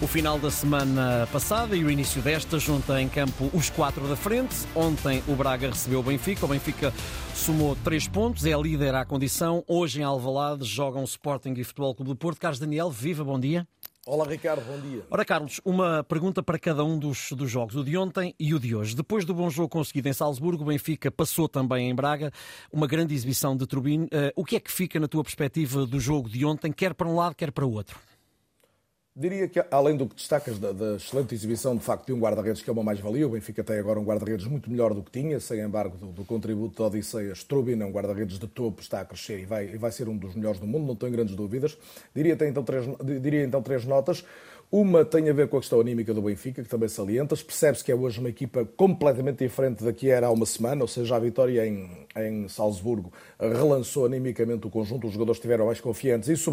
O final da semana passada e o início desta junta em campo os quatro da frente. Ontem o Braga recebeu o Benfica. O Benfica somou três pontos, é líder à condição. Hoje em Alvalade jogam Sporting e Futebol Clube do Porto. Carlos Daniel, viva, bom dia. Olá Ricardo, bom dia. Ora Carlos, uma pergunta para cada um dos, dos jogos, o de ontem e o de hoje. Depois do bom jogo conseguido em Salzburgo, o Benfica passou também em Braga, uma grande exibição de Turbine. Uh, o que é que fica na tua perspectiva do jogo de ontem, quer para um lado, quer para o outro? Diria que, além do que destacas da, da excelente exibição, de facto, de um guarda-redes que é uma mais-valia, o Benfica tem agora um guarda-redes muito melhor do que tinha, sem embargo do, do contributo da Odisseia. Strubin é um guarda-redes de topo, está a crescer e vai, e vai ser um dos melhores do mundo, não tenho grandes dúvidas. Diria, então três, diria então três notas. Uma tem a ver com a questão anímica do Benfica, que também salientas. Percebe-se que é hoje uma equipa completamente diferente da que era há uma semana, ou seja, a vitória em, em Salzburgo relançou animicamente o conjunto, os jogadores estiveram mais confiantes e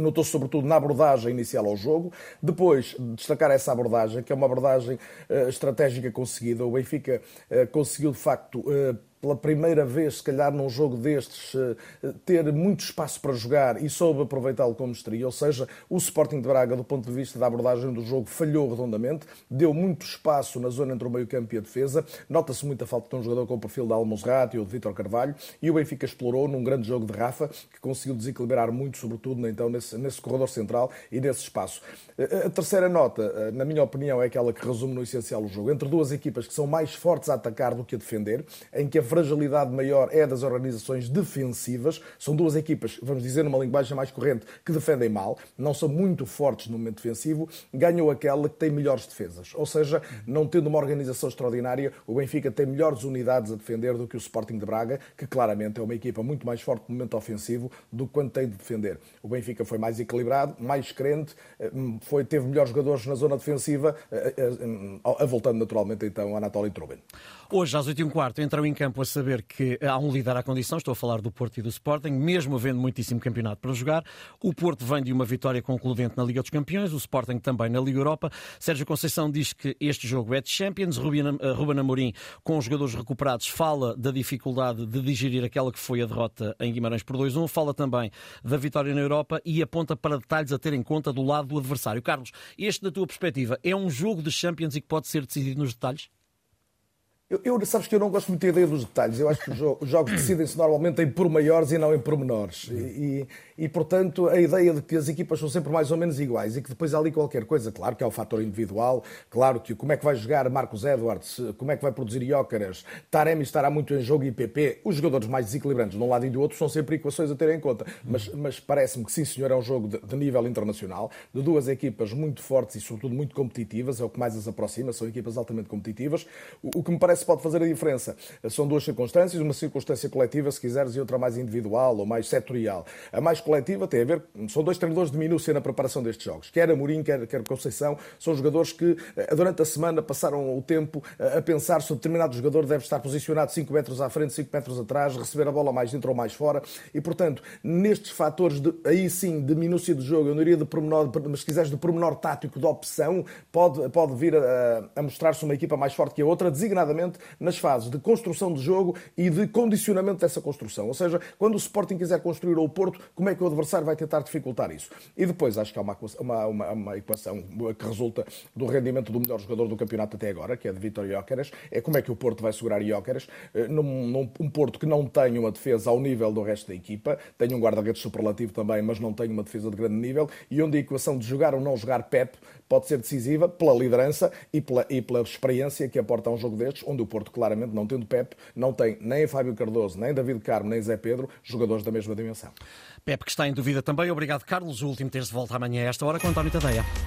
notou-se sobretudo na abordagem inicial ao jogo. Depois, destacar essa abordagem, que é uma abordagem uh, estratégica conseguida. O Benfica uh, conseguiu, de facto, uh, pela primeira vez, se calhar num jogo destes, eh, ter muito espaço para jogar e soube aproveitá-lo como estria. Ou seja, o Sporting de Braga, do ponto de vista da abordagem do jogo, falhou redondamente, deu muito espaço na zona entre o meio-campo e a defesa. Nota-se muita falta de um jogador com o perfil de Almozrat e o de Vítor Carvalho. E o Benfica explorou num grande jogo de Rafa, que conseguiu desequilibrar muito, sobretudo então, nesse, nesse corredor central e nesse espaço. Eh, a terceira nota, eh, na minha opinião, é aquela que resume no essencial o jogo. Entre duas equipas que são mais fortes a atacar do que a defender, em que a fragilidade maior é das organizações defensivas. São duas equipas, vamos dizer numa linguagem mais corrente, que defendem mal, não são muito fortes no momento defensivo, ganhou aquela que tem melhores defesas. Ou seja, não tendo uma organização extraordinária, o Benfica tem melhores unidades a defender do que o Sporting de Braga, que claramente é uma equipa muito mais forte no momento ofensivo do que quando tem de defender. O Benfica foi mais equilibrado, mais crente, eh, foi, teve melhores jogadores na zona defensiva, voltando naturalmente então a Anatoly Trubin. Hoje, às 8h15, entram em campo a saber que há um líder à condição. Estou a falar do Porto e do Sporting, mesmo havendo muitíssimo campeonato para jogar. O Porto vem de uma vitória concludente na Liga dos Campeões, o Sporting também na Liga Europa. Sérgio Conceição diz que este jogo é de Champions. Ruben Amorim, com os jogadores recuperados, fala da dificuldade de digerir aquela que foi a derrota em Guimarães por 2-1. Fala também da vitória na Europa e aponta para detalhes a ter em conta do lado do adversário. Carlos, este, da tua perspectiva, é um jogo de Champions e que pode ser decidido nos detalhes? Eu, eu, sabes que eu não gosto muito da ideia dos detalhes. Eu acho que os, os jogos decidem-se normalmente em pormaiores e não em pormenores. E, e, e, portanto, a ideia de que as equipas são sempre mais ou menos iguais e que depois há ali qualquer coisa, claro que há o fator individual, claro que como é que vai jogar Marcos Edwards, como é que vai produzir Iócaras, Taremi estará muito em jogo e PP, os jogadores mais desequilibrantes de um lado e do outro são sempre equações a ter em conta. Mas, mas parece-me que sim, senhor, é um jogo de, de nível internacional, de duas equipas muito fortes e, sobretudo, muito competitivas, é o que mais as aproxima, são equipas altamente competitivas. O, o que me parece pode fazer a diferença. São duas circunstâncias, uma circunstância coletiva, se quiseres, e outra mais individual ou mais setorial. A mais coletiva tem a ver, são dois treinadores de minúcia na preparação destes jogos. Quer Amorim, quer, quer Conceição, são jogadores que eh, durante a semana passaram o tempo eh, a pensar se determinado jogador deve estar posicionado 5 metros à frente, 5 metros atrás, receber a bola mais dentro ou mais fora. E, portanto, nestes fatores, de, aí sim, de minúcia do jogo, eu não iria de pormenor, mas se quiseres, de pormenor tático, de opção, pode, pode vir a, a mostrar-se uma equipa mais forte que a outra, designadamente nas fases de construção de jogo e de condicionamento dessa construção. Ou seja, quando o Sporting quiser construir o Porto, como é que o adversário vai tentar dificultar isso? E depois acho que há uma, uma, uma, uma equação que resulta do rendimento do melhor jogador do campeonato até agora, que é de Vitor Jóqueras, é como é que o Porto vai segurar Jóqueras eh, num, num um Porto que não tem uma defesa ao nível do resto da equipa, tem um guarda-redes superlativo também, mas não tem uma defesa de grande nível, e onde a equação de jogar ou não jogar Pep pode ser decisiva pela liderança e pela, e pela experiência que aporta a um jogo destes, onde o Porto claramente não tendo Pep, não tem nem Fábio Cardoso, nem David Carmo, nem Zé Pedro, jogadores da mesma dimensão. Pep que está em dúvida também. Obrigado, Carlos. O último terço volta amanhã a esta hora com António Tadeia.